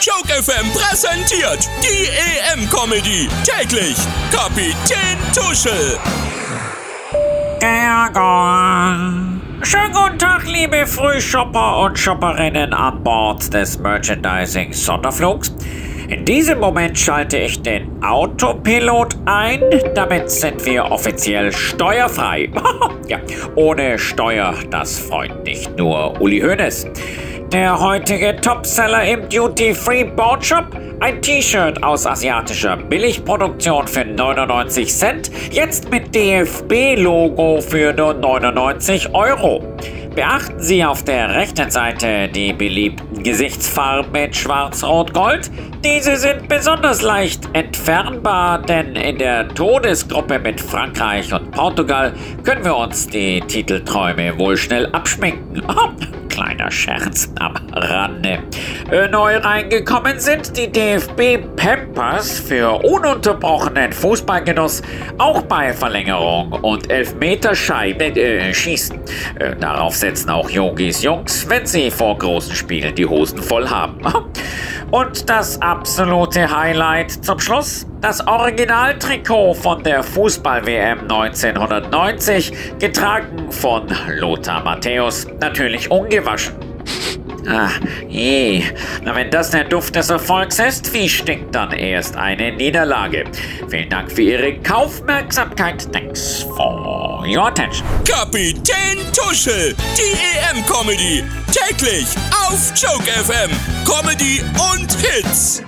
Joke FM präsentiert die EM-Comedy. Täglich Kapitän Tuschel. Schönen guten Tag, liebe Frühshopper und Shopperinnen an Bord des Merchandising-Sonderflugs. In diesem Moment schalte ich den Autopilot ein. Damit sind wir offiziell steuerfrei. ja, ohne Steuer, das freut nicht nur Uli Hoeneß. Der heutige Topseller im Duty-Free Board Shop? Ein T-Shirt aus asiatischer Billigproduktion für 99 Cent, jetzt mit DFB-Logo für nur 99 Euro. Beachten Sie auf der rechten Seite die beliebten Gesichtsfarben mit Schwarz-Rot-Gold. Diese sind besonders leicht entfernbar, denn in der Todesgruppe mit Frankreich und Portugal können wir uns die Titelträume wohl schnell abschminken. Kleiner Scherz am Rande. Äh, neu reingekommen sind die DFB Pampers für ununterbrochenen Fußballgenuss, auch bei Verlängerung und Elfmeterscheibe äh, schießen. Äh, darauf setzen auch Yogis Jungs, wenn sie vor großen Spielen die Hosen voll haben. Und das absolute Highlight zum Schluss, das Originaltrikot von der Fußball-WM 1990, getragen von Lothar Matthäus, natürlich ungewaschen. Ah, je. Na, wenn das der Duft des Erfolgs ist, wie stinkt dann erst eine Niederlage? Vielen Dank für Ihre Kaufmerksamkeit. Thanks for attention. Kapitän Tuschel, die EM-Comedy. Täglich auf Joke FM. Comedy und Hits.